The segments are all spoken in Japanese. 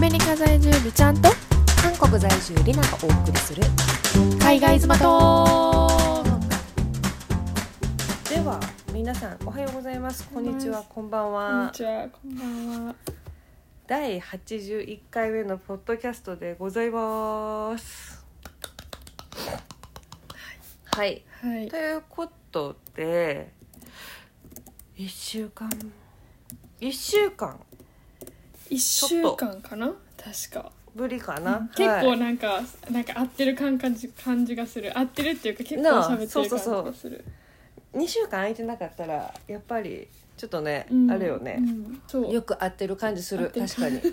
メリカ在住美ちゃんと韓国在住リナがお送りする海外妻と。では皆さんおはようございます。こんにちは。こんばんこんにはちは。こんばんは。第81回目のポッドキャストでございます。はい。はい。ということで1週間1週間一週間かな？確か。ぶりかな、結構はい。なんか、なんか合ってる感感じ感じがする。合ってるっていうか結構喋ってるそうそうそう。感じがする2週間空いてなかったらやっぱりちょっとね、うん。あれよね、うん。そう。よく合ってる感じする。確かに。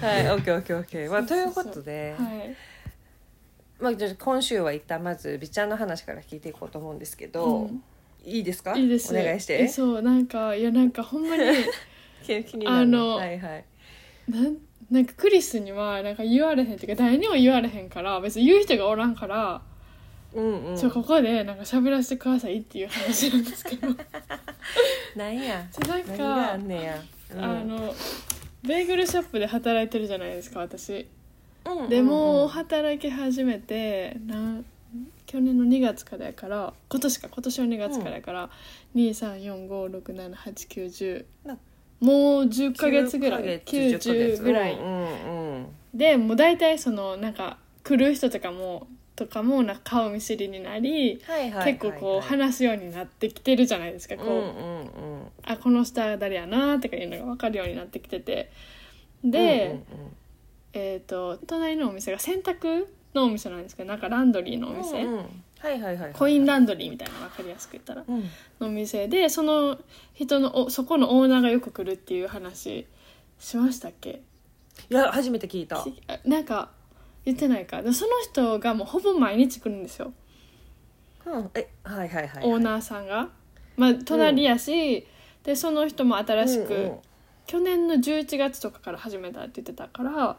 はいオッケーオッケーオッケー。まあということで、はい。まあ、じゃあ今週は一旦まず美ちゃんの話から聞いていこうと思うんですけど、うんいいですか？いいです。お願いして。えそうなんかいやなんかほんまに あのはいはい。なんなんかクリスにはなんか言われへんっていうか誰にも言われへんから別に言う人がおらんから、うんうん。ちょここでなんか喋らせてくださいっていう話なんですけど。なんや？なん何があかんねや、うん。あのベーグルショップで働いてるじゃないですか私。うんうんうん。でも働き始めてな去年の2月からやから今年か今年の2月からやから、234567890なもう10ヶ月ぐらい9ヶ月90ぐらい、うんうんでもう大体そのなんか来る人とかもとかもなんか顔見知りになり、はいはい結構こうはいはい話すようになってきてるじゃないですかこう、うんうんうん。あこの人は誰やなとかいうのが分かるようになってきてて。で、うんうんえっ、と隣のお店が洗濯のお店なんですけどなんかランドリーのおうん店、うんうん。はいはいはいコインランドリーみたいな分かりやすく言ったらうん。のお店でその人のおそこのオーナーがよく来るっていう話しましたっけ？いや初めて聞いた。なんか言ってないか。でその人がもうほぼ毎日来るんですよ。うん。えはいはいはいオーナーさんが。まあ隣やし、でその人も新しく、うんうん。去年の11月とかから始めたって言ってたから、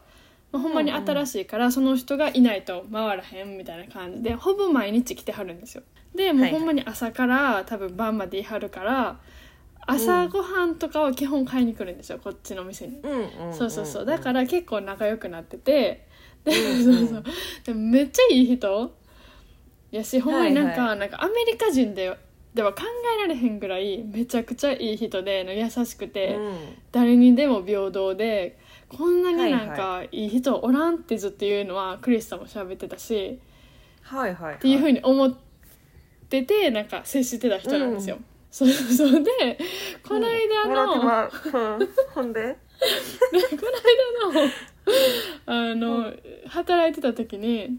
まあ、ほんまに新しいからその人がいないと回らへんみたいな感じでほぼ毎日来てはるんですよ。でもうほんまに朝から多分晩までいはるから朝ごはんとかは基本買いに来るんですよこっちの店に。そうそうそう。だから結構仲良くなってて。で,、そうそうでもめっちゃいい人。やしほんまになんか,、はい。なんかアメリカ人ででは考えられへんぐらいめちゃくちゃいい人での優しくて、うん。誰にでも平等でこんなになんはかいい人おらんってずっと言うのはクリスさんも喋ってたしはいはいはい。っていうふうに思っててなんか接してた人なんですよ。そうそうそうでこの間の、ほんで？この間のあの、働いてた時に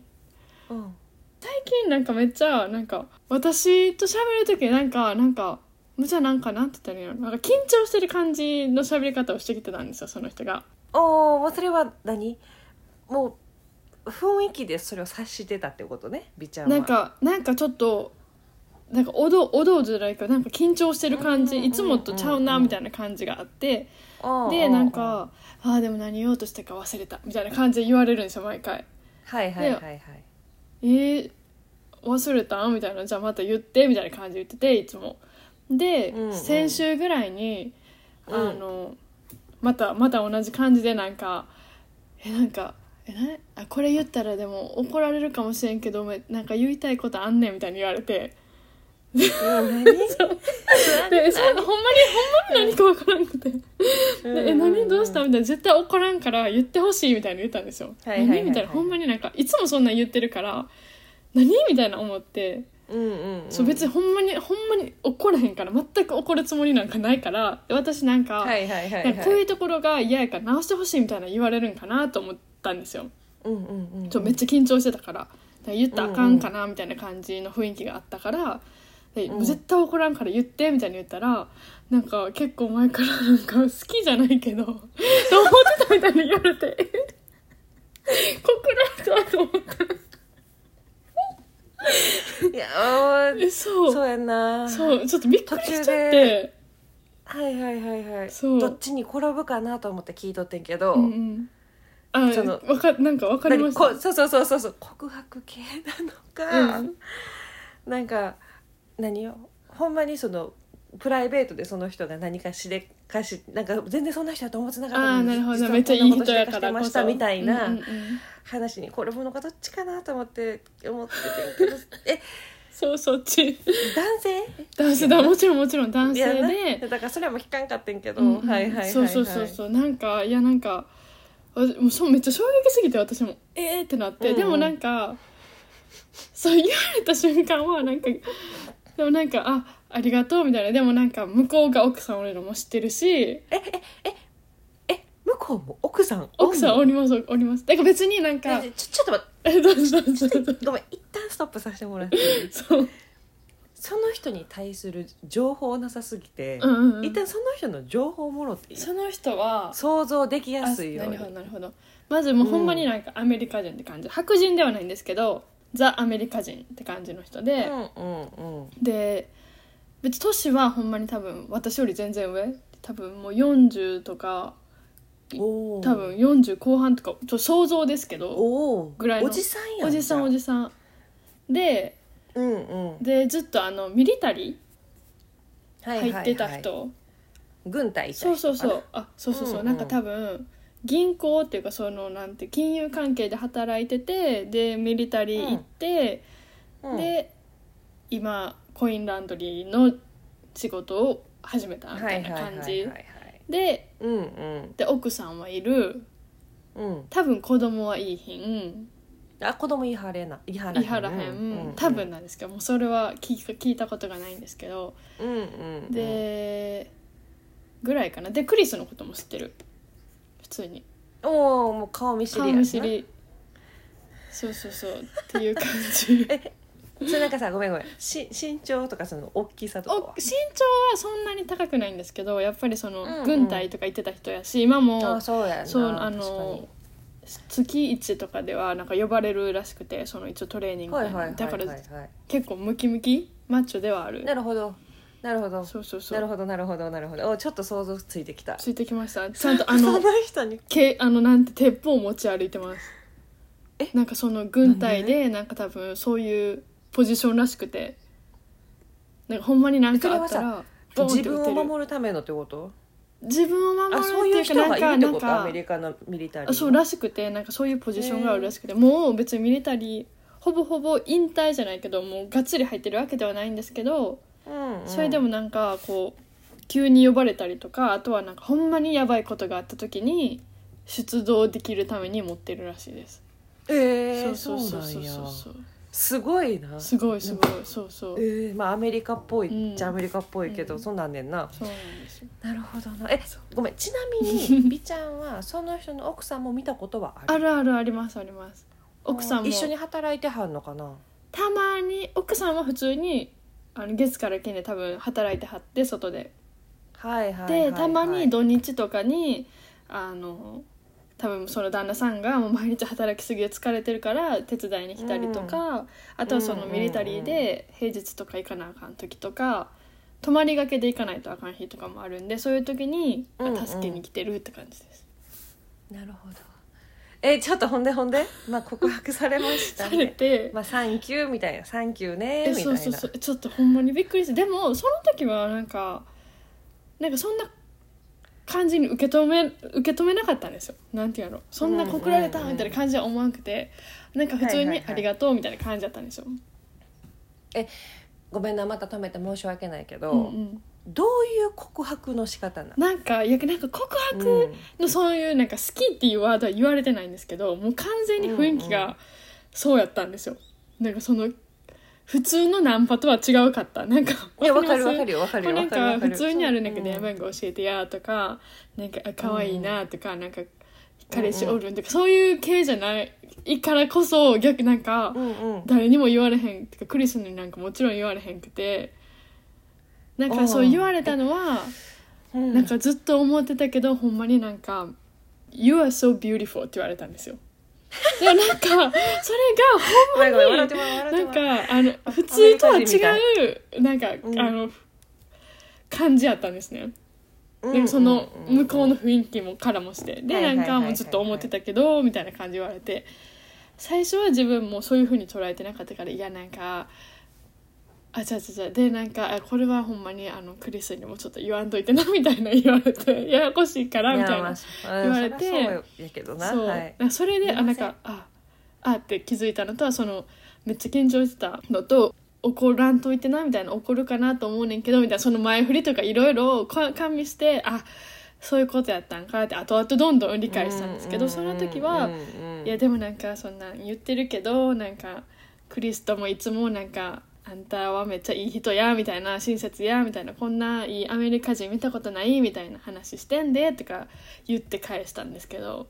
うん。最近なんかめっちゃなんか私と喋る時なんかなんかむちゃなんかなんて言ったらいいのなんか緊張してる感じの喋り方をしてきてたんですよその人が。おおそれは何？もう雰囲気でそれを察してたってことね美ちゃんは。なんかなんかちょっとなんかおどおどうじゃないかなんか緊張してる感じうんうんうんうんいつもとちゃうなみたいな感じがあってうんでなんか「ああでも何言おうとしたか忘れた」みたいな感じで言われるんですよ毎回。はいはいはいはい。えー、忘れた？みたいなじゃあまた言ってみたいな感じで言ってていつも。で、うんうん。先週ぐらいにうん。あの、またまた同じ感じでなんかえなんかえなあこれ言ったらでも怒られるかもしれんけどめなんか言いたいことあんねんみたいに言われて。うん何でそうほんまに ほんまに何か分からんくて。でえ何どうしたみたいな。絶対怒らんから言ってほしいみたいに言ったんですよ。はいはいはいはい。何みたいな。ほんまになんかいつもそんなん言ってるから何みたいな思ってうんうんうん。そう別にほんまにほんまに怒らへんから全く怒るつもりなんかないからで私なんか,、はいはいはいなんかこうはいいうところが嫌やから直してほしいみたいな言われるんかなと思ったんですよ。うんうんうん。そうめっちゃ緊張してたから。言ったらあかんかなみたいな感じの雰囲気があったから。でうん。絶対怒らんから言ってみたいに言ったらなんか結構前から なんか好きじゃないけど と思ってたみたいに言われて。告らんかと思った いやえそう。そうやんな。そうちょっとびっくりしちゃって。はいはいはいはい。そう。どっちに転ぶかなと思って聞いとってんけど、うんうん。あそのわかなんかわかりま何した。こそうそうそうそうそう。告白系なのか、うん。なんか何よ？ほんまにそのプライベートでその人が何かしでかしなんか全然そんな人だと思ってなかったああなるほど。めっちゃいい人やからこそましたみたいな話にこれものかどっちかなと思って思っててんけどえそうそっち。男性？男性だもちろんもちろん男性で。だからそれはもう聞かんかってんけど、うんうん。はいはいはいはいそうそうそうそう。なんかいやなんかわもうそうめっちゃ衝撃すぎて私も。えーってなって、うんうん。でもなんかそう言われた瞬間はなんかでもなんかあありがとうみたいな。でもなんか向こうが奥さんおるのも知ってるし。え向こうも奥さん奥さんおおりますおります。だから別になんかちょちょっと待って。えどうぞどうぞ。ごめん一旦ストップさせてもらってそう。その人に対する情報なさすぎて、うんうんうん。一旦その人の情報をもろっていい？その人は想像できやあすいように。なるほどなるほど。まずもうほんまになんかアメリカ人って感じ、白人ではないんですけどザ・アメリカ人って感じの人で、うんうんうん。で別に年はほんまに多分私より全然上多分もう40とか多分40後半とかちょっと想像ですけどぐらいの。おじさんやおじさんおじさん。でうんうん。でずっとあのミリタリはいー入ってた人、はいはい軍隊いたそうそうそう。あそうそうそう、うんうんなんか多分銀行っていうかそのなんて金融関係で働いててでミリタリー行って、うん。で今コインランドリーの仕事を始めたみたいな感じ。でうんうん。で奥さんはいる。うん。多分子供はいいひん。あ子供言いはれな言いはらへん。はらへん、うん多分なんですけどもうそれは聞い聞いたことがないんですけど、うんうんでぐらいかな。でクリスのことも知ってる。普通に。おおもう顔見知りや顔な。見知り。そうそうそう。っていう感じ それなんかさごめんごめん。し身長とかその大きさとかは？お身長はそんなに高くないんですけどやっぱりその、うんうん。軍隊とか行ってた人やし今もあそうやな。そうあ確かの月1とかではなんか呼ばれるらしくてその一応トレーニング。にはいはいはいだからはい。はい結構ムキムキ？マッチョではある。なるほど。なるほど。そうそうそう。なるほどなるほどなるほど。おちょっと想像ついてきた。ついてきました。ちゃんとあのその人に？けあのなんて鉄砲を持ち歩いてます。え？なんかその軍隊でなんか多分そういうポジションらしくて。なんかほんまになんかあったら自分を守るためのってこと？自分を守るあそういう人がいるってこと？アメリカのミリタリーあそうらしくてなんかそういうポジションがあるらしくてもう別にミリタリーほぼほぼ引退じゃないけどもうがっつり入ってるわけではないんですけど、うんうん。それでもなんかこう急に呼ばれたりとかあとはなんかほんまにやばいことがあった時に出動できるために持ってるらしいです。えー、そうそうそうそうそうすごいな。すごいすごいそうそう。えー、まあアメリカっぽい、うん。じゃアメリカっぽいけど、うん。そんなんねんな。そうなんですよ。なるほどな。えごめんちなみに 美ちゃんはその人の奥さんも見たことはある？あるあるありますあります。奥さんも。一緒に働いてはんのかな？たまに奥さんは普通にあの月から金で多分働いてはって外で。はいはいはい、はい、でたまに土日とかにあの多分その旦那さんがもう毎日働きすぎて疲れてるから手伝いに来たりとか、あとはそのミリタリーで平日とか行かなあかん時とか泊まりがけで行かないとあかん日とかもあるんでそういう時にうんうん。助けに来てるって感じです。なるほど。えちょっとほんでほんで、まあ、告白されました されねて。まあサンキューみたいな。サンキューねえみたいな。そうそうそう。ちょっとほんまにびっくりして。でもその時はなんかなんかそんな感じに受け止め受け止めなかったんですよ。なんていうの？そんな告られたみたいな感じは思わなくてなんか普通にありがとうみたいな感じだったんですよ、ごめんなまた止めて申し訳ないけど、うんうん。どういう告白の仕方なの？なんかいやなんか告白のそういうなんか好きっていうワードは言われてないんですけどもう完全に雰囲気がそうやったんですよ。なんかその普通のナンパとは違うかった。なんかいやわかるわかるよわかるよなんか普通にあるなんかうん。電話番号教えてやとかなんかあ可愛いなとかなんか彼氏おるんとかそういう系じゃないからこそ逆なんか誰にも言われへんてかクリスになんかもちろん言われへんくてなんかそう言われたのはうん。なんかずっと思ってたけどほんまになんか「You are so beautiful」って言われたんですよ。でもなんかそれがほんまになんかあの普通とは違うなんか、うんあの感じやったんですね。うん。でもそのうん向こうの雰囲気もからもして。でなんかもうずっと思ってたけどみたいな感じ言われて。最初は自分もそういうふうに捉えてなかったからいやなんかあ違う違うでなんかあこれはほんまにあのクリスにもちょっと言わんといてなみたいな言われて ややこしいからみたいな言われてそうやけどなそれであなんかああって気づいたのとはそのめっちゃ緊張してたのと怒らんといてなみたいな怒るかなと思うねんけどみたいなその前振りとかいろいろ加味してあそういうことやったんかって後々どんどん理解したんですけど、その時は、いやでもなんかそんなん言ってるけどなんかクリストもいつもなんかあんたはめっちゃいい人やみたいな親切やみたいなこんないいアメリカ人見たことないみたいな話してんでとか言って返したんですけど。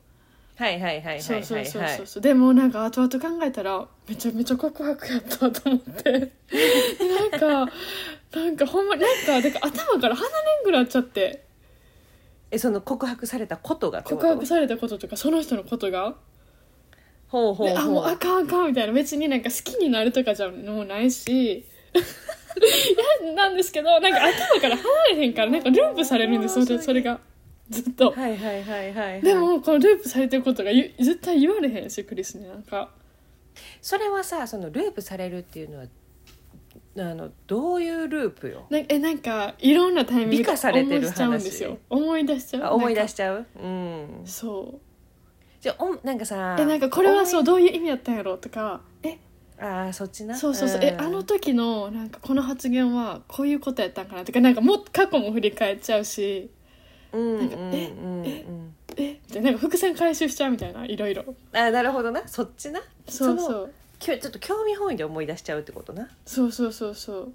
はいはいはいはいそうそうそうはいそうそう。でもなんか後々考えたらめちゃめちゃ告白やったと思って。なんかなんかほんまなんかだから頭から鼻ねんぐらいっちゃって。えその告白されたことが告白されたこととかその人のことが？ほうほうあもうあかんあかんみたいな。別になんか好きになるとかじゃもうないし。いやなんですけどなんか頭から離れへんからなんかループされるんですそれそれが。ずっと。はいはいはいはいはい。でもこのループされてることがゆ絶対言われへんしクリスになんか。それはさそのループされるっていうのはあのどういうループよ？なえなんかいろんなタイミング美化されてる思いしちゃうんですよ。思い出しちゃう。あ思い出しちゃう？うん。そうじゃあおんなんかさえなんかこれはそうどういう意味やったんやろとかえああそっちな。そうそうそう、えん。あの時のなんかこの発言はこういうことやったんかなとかなんかもっと過去も振り返っちゃうしうんうんなんかうんえうんええみたいななんか伏線回収しちゃうみたいないろいろ。あなるほどな。そっちな。のそう。そうきょちょっと興味本位で思い出しちゃうってことな。そうそうそうそう。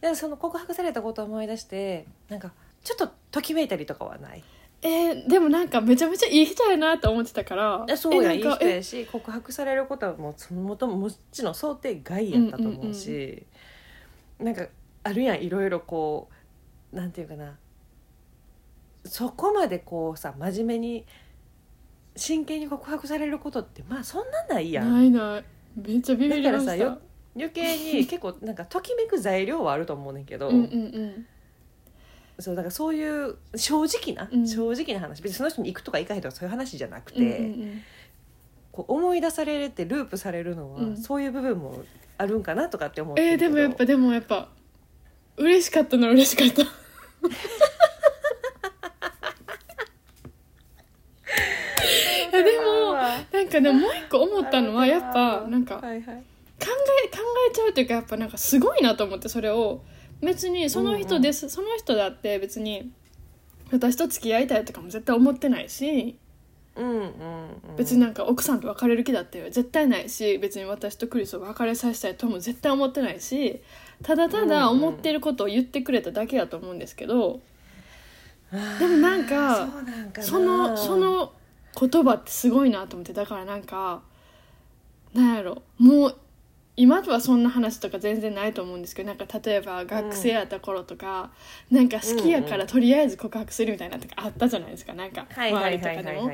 だからその告白されたことを思い出してなんかちょっとときめいたりとかはない？えーでもなんかめちゃめちゃいい人やなと思ってたからえそうやいい人やし告白されることはもうそのもとももちろん想定外やったと思うし、なんかあるやんいろいろこうなんていうかな。そこまでこうさ真面目に真剣に告白されることってまあそんなないやん。ないない。めっちゃビビりました。だからさよ余計に結構なんかときめく材料はあると思うねんけど、うんうんうんそうだからそういう正直な、うん。正直な話。別にその人に行くとか行かへんとかそういう話じゃなくて、うんうんうん。こう思い出されてループされるのは、うん。そういう部分もあるんかなとかって思ってえーでもやっぱでもやっぱ嬉しかったのは嬉しかった。いやでもなんかでももう一個思ったのはやっぱなんか考え考えちゃうというかやっぱなんかすごいなと思ってそれを別にその人です、その人だって別に私と付き合いたいとかも絶対思ってないしうんうんうん、別になんか奥さんと別れる気だって絶対ないし別に私とクリスを別れさせたいとも絶対思ってないしただただ思ってることを言ってくれただけやと思うんですけど、でもなんかそうなんかな。そのその言葉ってすごいなと思ってだからなんかなんやろもう今はそんな話とか全然ないと思うんですけどなんか例えば学生やった頃とか、なんか好きやからとりあえず告白するみたいなとかあったじゃないですかなんか周りとかでも。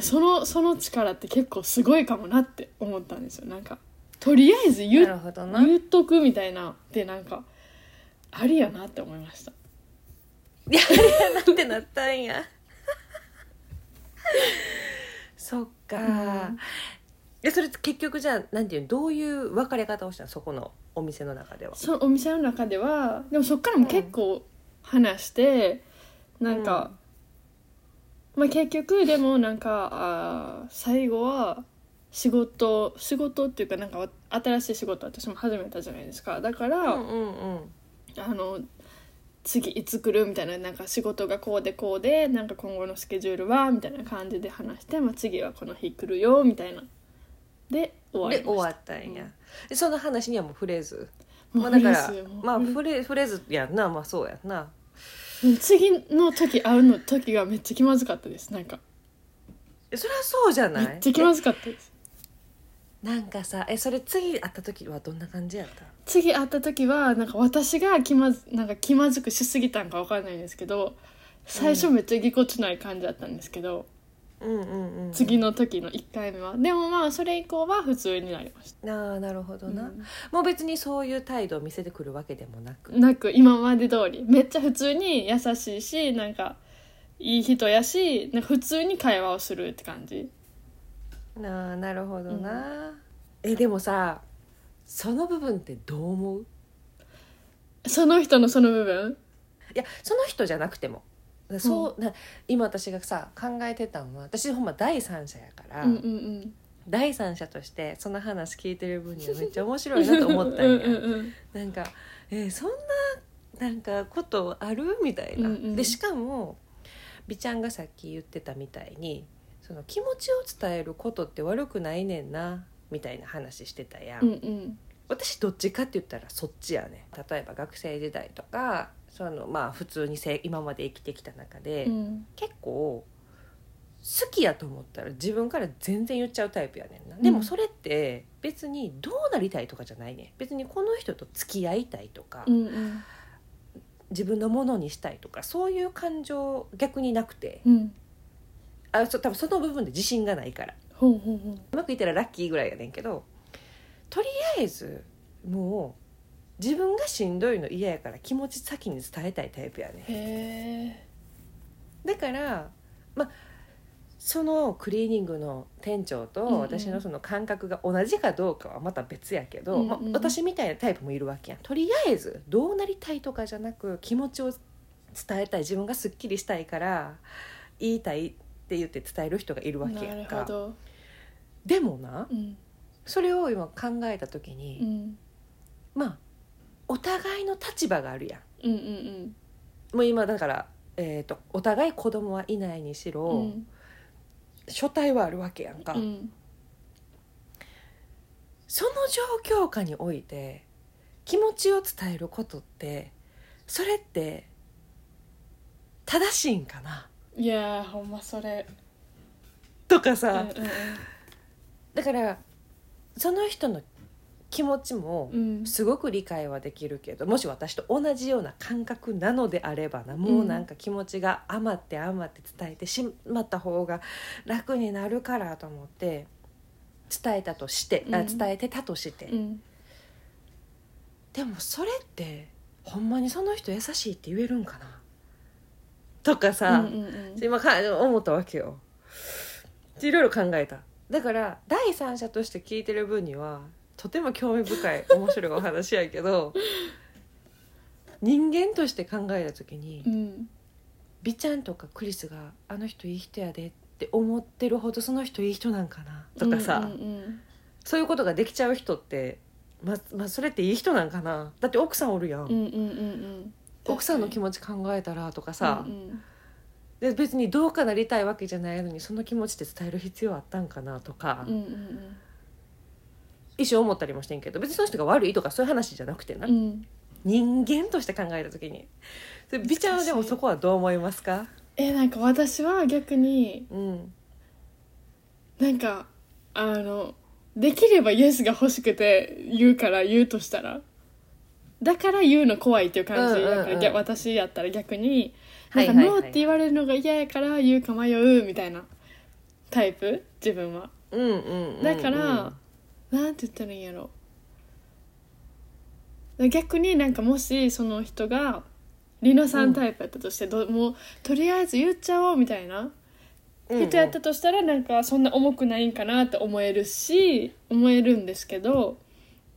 そのその力って結構すごいかもなって思ったんですよ。なんかとりあえず言言っとくみたいなでなんかありやなって思いました。いやあれなんてなったんや。そっか、うんえそれ結局じゃあなんていうのどういう別れ方をしたの？そこのお店の中では。そのお店の中ではでもそっからも結構話して、なんか、まあ結局でもなんかあー最後は仕事仕事っていうかなんか新しい仕事私も始めたじゃないですか。だから、うんうんうん。あの次いつ来るみたいななんか仕事がこうでこうでなんか今後のスケジュールはみたいな感じで話して、まあ、次はこの日来るよみたいなで終わりで終わったんや、でその話にはもう触れずたまあだからまあ触れ触れずやんな。まあそうやんな。次の時会うの時がめっちゃ気まずかったです。なんか。えそれはそうじゃない？めっちゃ気まずかったです。えなんかさえそれ次会った時はどんな感じやった？次会った時はなんか私が気まずなんか気まずくしすぎたんかわかんないんですけど最初めっちゃぎこちない感じだったんですけど、うんうんうん。次の時の1回目は。でもまあそれ以降は普通になりましああなるほどた、な、もう別にそういう態度を見せてくるわけでもなく、なく今まで通り。めっちゃ普通に優しいしなんかいい人やしなんか普通に会話をするって感じ。なあなるほどな、えでもさその部分ってどう思う？その人のその部分？いやその人じゃなくてもそう、な今私がさ考えてたのは私ほんま第三者やから、うんうんうん。第三者としてその話聞いてる分にはめっちゃ面白いなと思ったんや。うんうんうんなんか、えーそんななんかことある？みたいな、うんうんでしかも美ちゃんがさっき言ってたみたいにその気持ちを伝えることって悪くないねんなみたいな話してたやん、うんうん。私どっちかって言ったらそっちやね例えば学生時代とかそのまあ普通にせ今まで生きてきた中で、うん。結構好きやと思ったら自分から全然言っちゃうタイプやねんな、ん。でもそれって別にどうなりたいとかじゃないねん。別にこの人と付き合いたいとか、うんうん。自分のものにしたいとかそういう感情逆になくてうん。あそ多分その部分で自信がないから。うまくいったらラッキーぐらいやねんけどとりあえずもう自分がしんどいの嫌やから気持ち先に伝えたいタイプやねだからまあそのクリーニングの店長と私のその感覚が同じかどうかはまた別やけど、うんうんまあ、私みたいなタイプもいるわけやん。とりあえずどうなりたいとかじゃなく気持ちを伝えたい自分がすっきりしたいから言いたいって言って伝える人がいるわけやなんるほかど。でもなうん。それを今考えた時うに、ん。まあお互いの立場があるやん。うんうんもう今だから、えー、とお互い子供はいないにしろ、うん。うん書体はあるわけやんか。うん。その状況下において気持ちを伝えることってそれって正しいんかな？いやーほんまそれ。とかさ、うんうん。だからその人の気持ちもうん。すごく理解はできるけどもし私と同じような感覚なのであればなもうなんか気持ちが余って余って伝えてしまった方が楽になるからと思って伝えたとして、あうん。伝えてたとして、うん。でもそれってほんまにその人優しいって言えるんかな？とかさ、うんうんうん。今か思ったわけよ。いろいろ考えた。だから第三者として聞いてる分にはとても興味深い面白いお話やけど人間として考えた時にうん美ちゃんとかクリスが「あの人いい人やで」って思ってるほどその人いい人なんかなとかさ、うんうんそういうことができちゃう人ってままあそれっていい人なんかなだって奥さんおるやん。うんうんうんうん。奥さんの気持ち考えたらとかさ、うんうん。で別にどうかなりたいわけじゃないのにその気持ちって伝える必要あったんかなとか、うんうん一瞬思ったりもしてんけど別にその人が悪いとかそういう話じゃなくてな、うん。うん人間として考えた時に。それ美ちゃんはでもそこはどう思いますか？えなんか私は逆にうん。なんかあのできればイエスが欲しくて言うから言うとしたら。だから言うの怖いっていう感じ、うんうんうん。だか私やったら逆に。なんかノーって言われるのが嫌やから言うか迷うみたいなタイプ？自分は。うんうんうんうん。だから、なんて言ったらいいんやろ。逆になんかもしその人がリナさんタイプやったとして、どもうとりあえず言っちゃおうみたいな。人やったとしたらなんかそんな重くないんかなって思えるし思えるんですけど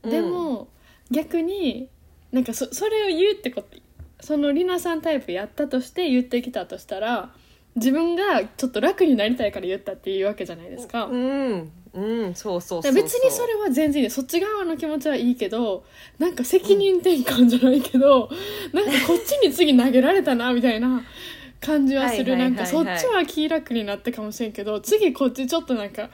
でも、逆になんかそそれを言うってこと。そのリナさんタイプやったとして言ってきたとしたら自分がちょっと楽になりたいから言ったっていうわけじゃないですか。うんうんそうそうそう別にそれは全然いい。そっち側の気持ちはいいけどなんか責任転換じゃないけど、なんかこっちに次投げられたなみたいな感じはする。はいはないんはいはい。かそっちは気楽になってかもしれんけど次こっちちょっとなんか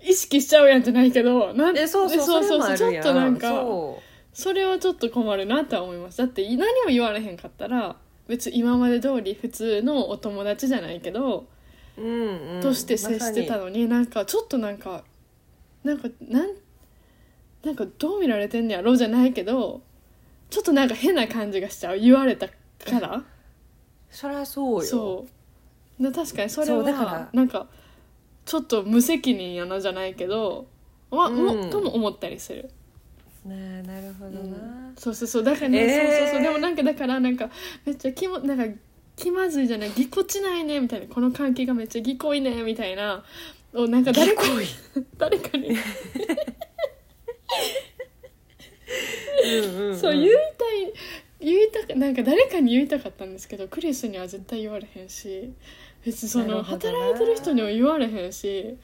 意識しちゃうやんじゃないけどなんえそうそうそうそうれもあるやちょっとなんかそそれはちょっと困るなとは思います。だって何も言われへんかったら別に今まで通り普通のお友達じゃないけど、う、うんうん、として接してたまのに。なんかちょっとなんかなんかなんなんかどう見られてんねやろうじゃないけどちょっとなんか変な感じがしちゃう。言われたから。そりゃそうよ。そう。で確かにそれはなんかちょっと無責任やなじゃないけど、まうん。もとも思ったりする、ねなるほどな、そうそうそう。だからね、えー。そうそうそう。でもなんかだからなんかめっちゃ気もなんか気まずいじゃない。ぎこちないねみたいな。この関係がめっちゃぎこいねみたいなをなんか誰かに。誰かに。うんうんうん。そう言いたい言いたかなんか誰かに言いたかったんですけどクリスには絶対言われへんし別にその働いてる人には言われへんし。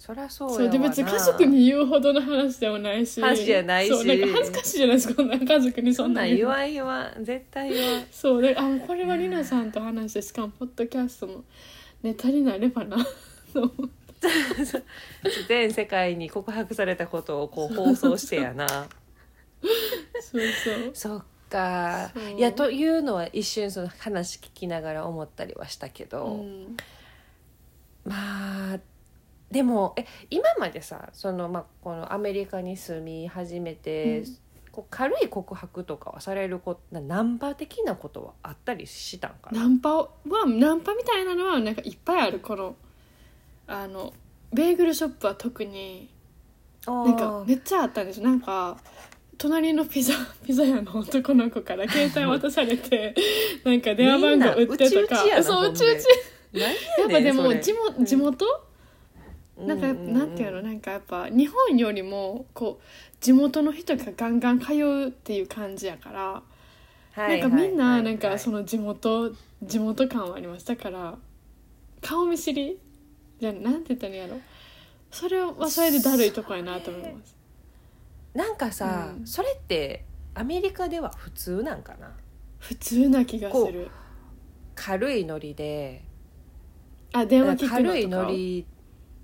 そりゃそうやそうで別に家族に言うほどの話でもないし。話じゃないし。そうなんか恥ずかしいじゃないですか。こんな家族にそそんんな言わん言わん絶対言わん。そうであこれはりなさんと話してしかもポッドキャストのネタになればなと思って 全世界に告白されたことをこう放送してやな。そうそう。そっか。いやというのは一瞬その話聞きながら思ったりはしたけど、うんまあでもえ今までさその、まあ、このアメリカに住み始めて、うん。こう軽い告白とかはされるこナンパ的なことはあったりしたんかな？ナンパはナンパみたいなのはなんかいっぱいあるこのあのベーグルショップは特になんかめっちゃあったんですなんか隣のピザ ピザ屋の男の子から携帯渡されて なんか電話番号売ってとか。そううちうち。何ややっぱでも地元地元？なんかやっぱううなんていうの？なんかやっぱ日本よりもこう地元の人がガンガン通うっていう感じやからはいなんかみんなはいなんかそのの地元地元感はありましたから顔見知りじゃあなんて言ったらいいんやろ？それはそれでだるいとこやなと思います。なんかさ、うん。それってアメリカでは普通なんかな？普通な気がする。軽いノリで。あ電話聞くのとか軽いノリ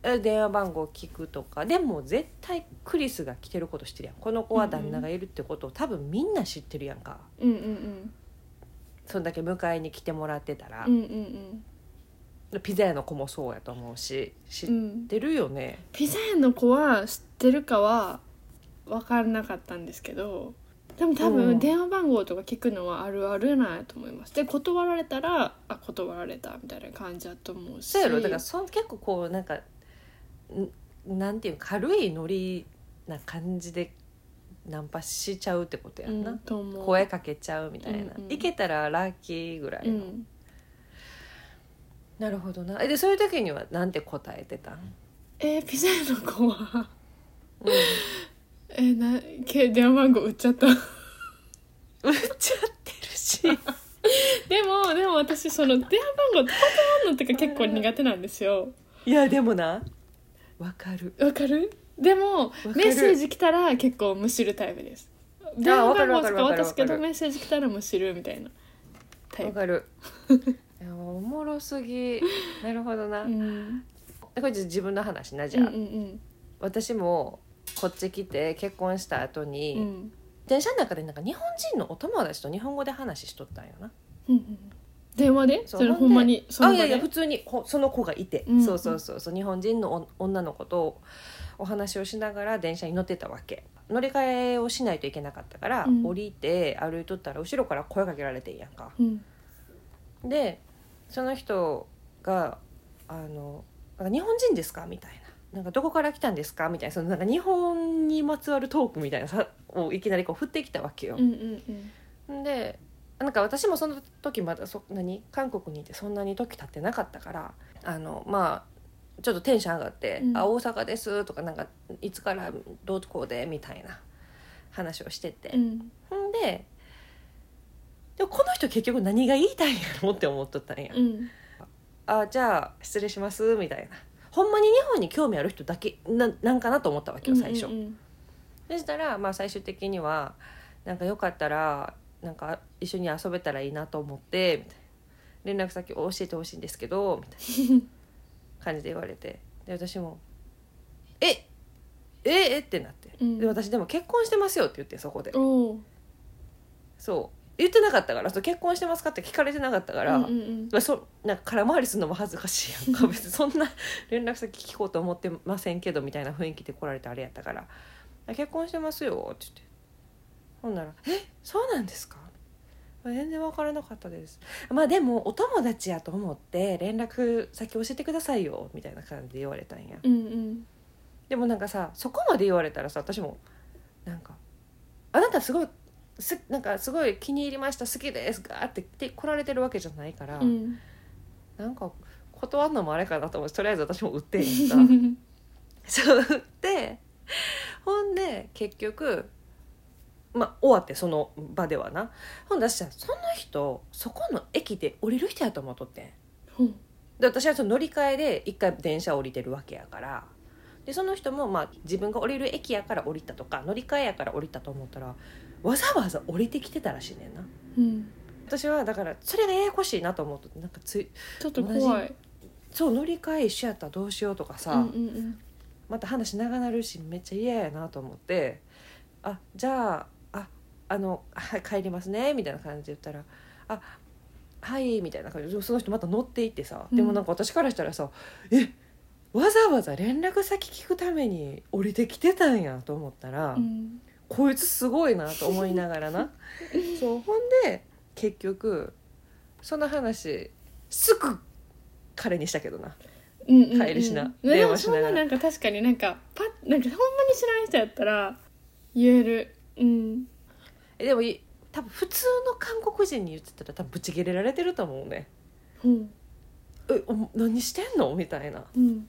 え電話番号聞くとか。でも絶対クリスが来てること知ってるやん。この子は旦那がいるってことを多分みんな知ってるやんか。うんうん。そんだけ迎えに来てもらってたら。うんうんうんピザ屋の子もそうやと思うし知っうんうんてるよね、ピザ屋の子は知ってるかは分からなかったんですけどでも多うん。分電話番号とか聞くのはあるあるなんやと思います。で断られたらあ断られたみたいな感じだと思うし。そうやろ。だからそん結構こうなんかんなんていうか軽いノリな感じでナンパしちゃうってことやんな、うんと思う。声かけちゃうみたいな、うんうん。いけたらラッキーぐらいうの、んなるほどな。えでそういう時にはなんて答えてたん、えーピザ屋の子は。うん。えーなけ電話番号売っちゃった。売っちゃってるし。でもでも私その電話番号断るのってか結構苦手なんですよ。いやでもな。わかる。わかる？でもメッセージ来たら結構むしるタイプです。電話番号とか渡すけわかる。わかるどメッセージ来たらむしるみたいなタイプ。わかる。いやおもろすぎ。なるほどな、うん。これ自分の話なじうんゃあ、うん。私もこっち来て結婚した後うんに、うん。電車の中でなんか日本人のお友達と日本語で話しとったんよな。うん電話で？それほんまに？あいやいや普通にほその子がいて、うんそうそうそうそう。日本人のお女の子とお話をしながら電車に乗ってたわけ。乗り換えをしないといけなかったから、うん。降りて歩いとったら後ろから声かけられてんやんか。うんでその人が「あのなんか日本人ですか?」みたいな。なんかどこから来たんですか？みたいな。そのなんか日本にまつわるトークみたいなさをいきなりこう振ってきたわけよ。でなんか私もその時まだそ何？韓国にいてそんなに時経ってなかったからあのまあちょっとテンション上がって「うん。あ大阪です」とかなんか「いつからどうこうで」みたいな話をしてて。う、ん。ででもこの人結局何が言いたいんやろって思っとったんや。うん。あじゃあ失礼しますみたいな。ほんまに日本に興味ある人だけななんかなと思ったわけよ最初。うんうん。そしたら、まあ、最終的にはなんかよかったらなんか一緒に遊べたらいいなと思ってみたいな。連絡先を教えてほしいんですけどみたいな 感じで言われて。で私も「えええってなって。うん。で私でも結婚してますよって言ってそこで。そう言ってなかったからそう結婚してますかって聞かれてなかったから、うんうんうん。まあ、そなんか空回りするのも恥ずかしいやんか。別にそんな連絡先聞こうと思ってませんけどみたいな雰囲気で来られてあれやったから「あ結婚してますよ」って言って。ほんなら「えそうなんですか?」全然分からなかったです。まあでもお友達やと思って連絡先教えてくださいよみたいな感じで言われたんや。うんうん。でもなんかさそこまで言われたらさ私もなんか「あなたすごいすなんかすごい気に入りました好きです」ガーって来て来られてるわけじゃないから、うん。なんか断るのもあれかなと思ってとりあえず私も売ってんやん。か そう売ってほんで結局まあ終わってその場ではな。ほんだしさその人そこの駅で降りる人やと思っとってん。うん。で私はその乗り換えで一回電車降りてるわけやから。でその人もまあ自分が降りる駅やから降りたとか乗り換えやから降りたと思ったらわざわざ降りてきてたらしいねんな。うん。私はだからそれがややこしいなと思ってなんかついちょっと怖い。そう乗り換え一緒やったらどうしようとかさ、うんうんまた話長なるしめっちゃ嫌やなと思って「あじゃあああのはい 帰りますね」みたいな感じで言ったら「あはい」みたいな感じでその人また乗っていってさ、うん。でもなんか私からしたらさ「えわざわざ連絡先聞くために降りてきてたんや」と思ったら、うんこいつすごいなと思いながらな。そうほんで結局その話すぐ彼にしたけどな。うんうんうん。帰りしな。ね電話しながら。でもそんななんか確かになんかパッなんかほんまに知らん人やったら言える。うん。えでもい多分普通の韓国人に言ってたら多分ブチギレられてると思うね。う。んえお何してんの？みたいな。うん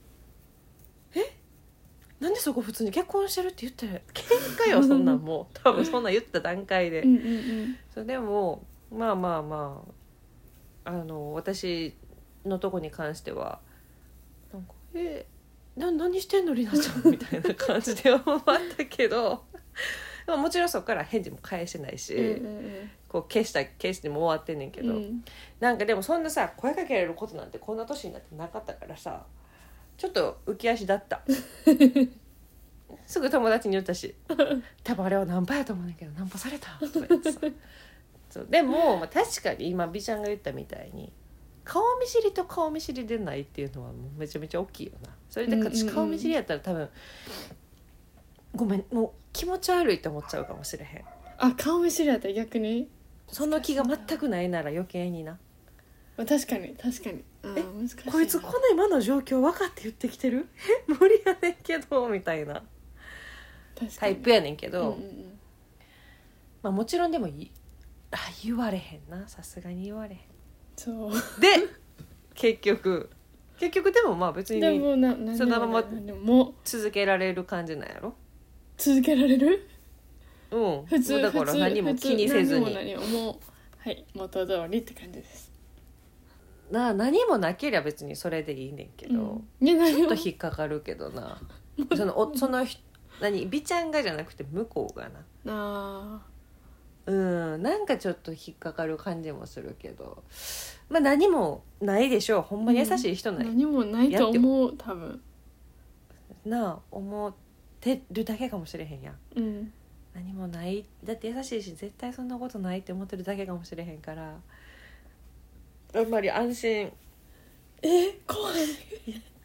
なんでそこ普通に結婚してるって言ってる？喧嘩よそんなんもう。多分そんなん言った段階で、うんうんうん。そうでもまあまあまああの私のとこに関してはなんか「えな何してんのりなちゃん」みたいな感じで思ったけど。でももちろんそこから返事も返してないし、うんうん。こう消した消しても終わってんねんけど、うん。なんかでもそんなさ声かけられることなんてこんな年になってなかったからさちょっと浮き足だった。すぐ友達に言ったし多分あれはナンパやと思うねんだけどナンパされたとか言ってさ。そうでも、まあ、確かに今美ちゃんが言ったみたいに顔見知りと顔見知りでないっていうのはもうめちゃめちゃ大きいよな。それで私顔見知りやったら多分ごめんもう気持ち悪いって思っちゃうかもしれへん。あ顔見知りやったら逆に？その気が全くないなら余計にな。まあ確かに確かにあー難しいな。こいつこの今の状況分かって言ってきてる？え無理やねんけどみたいな。確かに。タイプやねんけうんど、うんうん。まあ、もちろんでもいあ言われへんな。さすがに言われへそう。んで結局。結局でもまあ別にでもな何そのままでもも。う続けられる感じなんやろ？続けられる？うん。普通もうだから普通何も気にせずに。何も何も。もうはい元通りって感じですな何もなけりゃ別にそれでいいねんけど、うん。ちょっと引っかかるけどな。そのおその人何美ちゃんがじゃなくて向こうがな。あうんなんかちょっと引っかかる感じもするけど。まあ何もないでしょう。ほんまに優しい人ーない、何もないと思う多分。なあ思ってるだけかもしれへんやん。うん。何もない。だって優しいし絶対そんなことないって思ってるだけかもしれへんからあんまり安心。え怖い。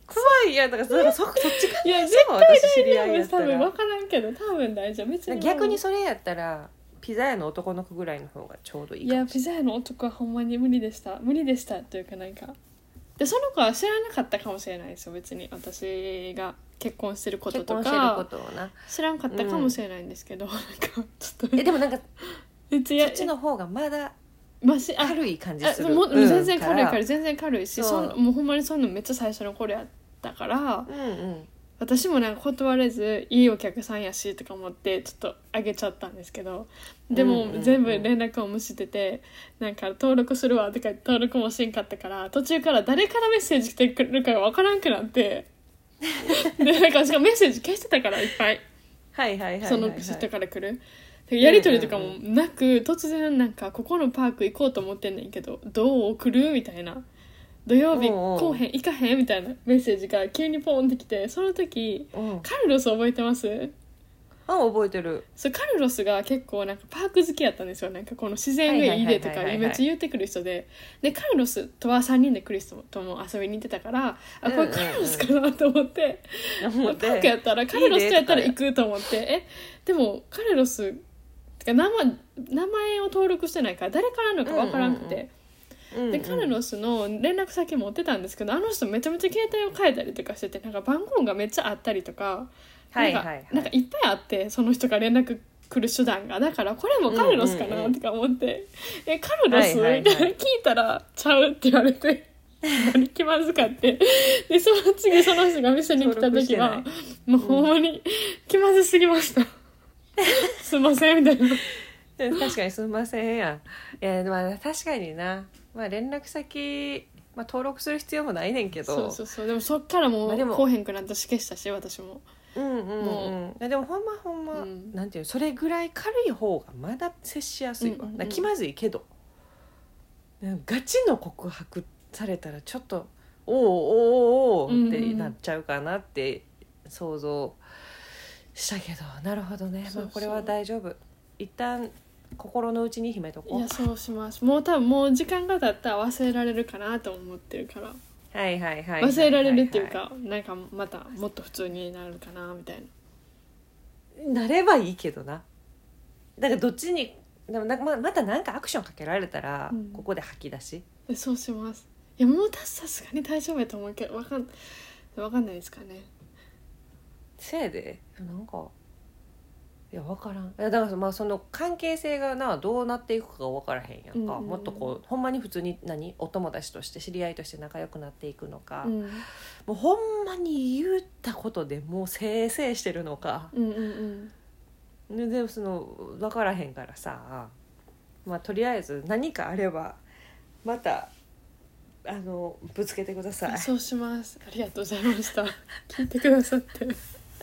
怖いやん。だからそそそっちかいや私知り合いやった多分分らからんけど多分大丈夫。別に逆にそれやったらピザ屋の男の子ぐらいの方がちょうどいいいかもしやピザ屋の男はほんまに無理でした。無理でしたというかなんか。でその子は知らなかったかもしれないですよ別に。私が結婚してるこれととない結婚してるこかとをな。知らんかったかもしれないんですけど、なんかちょっと。えでもなんか 別にそっちの方がまだマシあ軽い感じあする。もううん。全然軽いかから。ら全然軽いしそう。もうほんまにそんなめっちゃ最初の頃やったからうんうん。私もなんか断れずいいお客さんやしとか思ってちょっとあげちゃったんですけどでもうんうんうん。全部連絡を無視しててなんか登録するわとか言って登録もしんかったから途中から誰からメッセージ来てくるか分からんくなって。でなんかしかもメッセージ消してたからいっぱい。はいはいはいはいはい。その人から来る。でやり取りとかもなく、突然なんかここのパーク行こうと思ってんねんけどどう来るみたいな。土曜日おう来おへん行かへんみたいなメッセージが急にポンってきてその時うん。カルロス覚えてます？あ覚えてる。そうカルロスが結構なんかパーク好きやったんですよ。なんかこの自然がいいでとかはいはいはいはいはい。めっちゃ言ってくる人で。でカルロスとは3人でクリスとも遊びに行ってたからあこれカルロスかなと思って、思っパークやてったらカルロスとやったら行くと思って。え？でもカルロス名前名前を登録してないから誰からなのかわからなくて、でカルロスの連絡先持ってたんですけどあの人めちゃめちゃ携帯を変えたりとかしててなんか番号がめっちゃあったりとかはいなんかはいはい。なんかいっぱいあってその人が連絡来る手段が。だからこれもカルロスかうんうんうなん。とか思って「えカルロス?」みたい。な聞いたら「ちゃう」って言われて 何気まずかって。でその次その人が店に来た時はもうほんまに気まずすぎました すいませんみたいな。確かにすみませんや。いやまあ確かにな、まあ、連絡先、まあ、登録する必要もないねんけど。そうそうそう。でもそっからもうこうへんくなったし消したし私も。うんうんうん。でもほんまほんま、うん。なんていうのそれぐらい軽い方がまだ接しやすいわ、うんうん気まずいけど。ガチの告白されたらちょっと「おおおおおお」ってなっちゃうかなって想像したけどなるほどね、そうそう。まあ、これは大丈夫。一旦心の内に秘めとこう。いやそうします。もう多分もう時間が経ったら忘れられるかなと思ってるから。はいはいはい忘れられるっていうはかなんかまたもっと普通になるかなみたいな。いなればいいけどな。だからどっちにでもなんかままた何かアクションかけられたら、うん。ここで吐き出し。でそうします。いやもうたさすがに大丈夫やと思うけどわかんわかんないですかねせいで？なんかいや分からん。いやだからまあその関係性がなどうなっていくかが分からへんやんか、うんもっとこうほんまに普通に何？お友達として知り合いとして仲良くなっていくのか、うん。もうほんまに言ったことでもうせいせいしてるのか。うんうんうん。ででもその分からへんからさまあとりあえず何かあればまたあのぶつけてください。そうします。ありがとうございました。聞いてくださって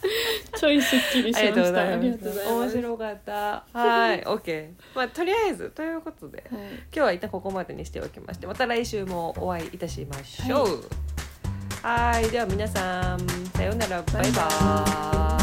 ちょいすっきりしましたありがとうございます面白かった。はい、オッケー。まあとりあえずということで、はい今日は一旦ここまでにしておきまして、また来週もお会いいたしましょう。はい、では皆さんさようなら、バイババイバイ。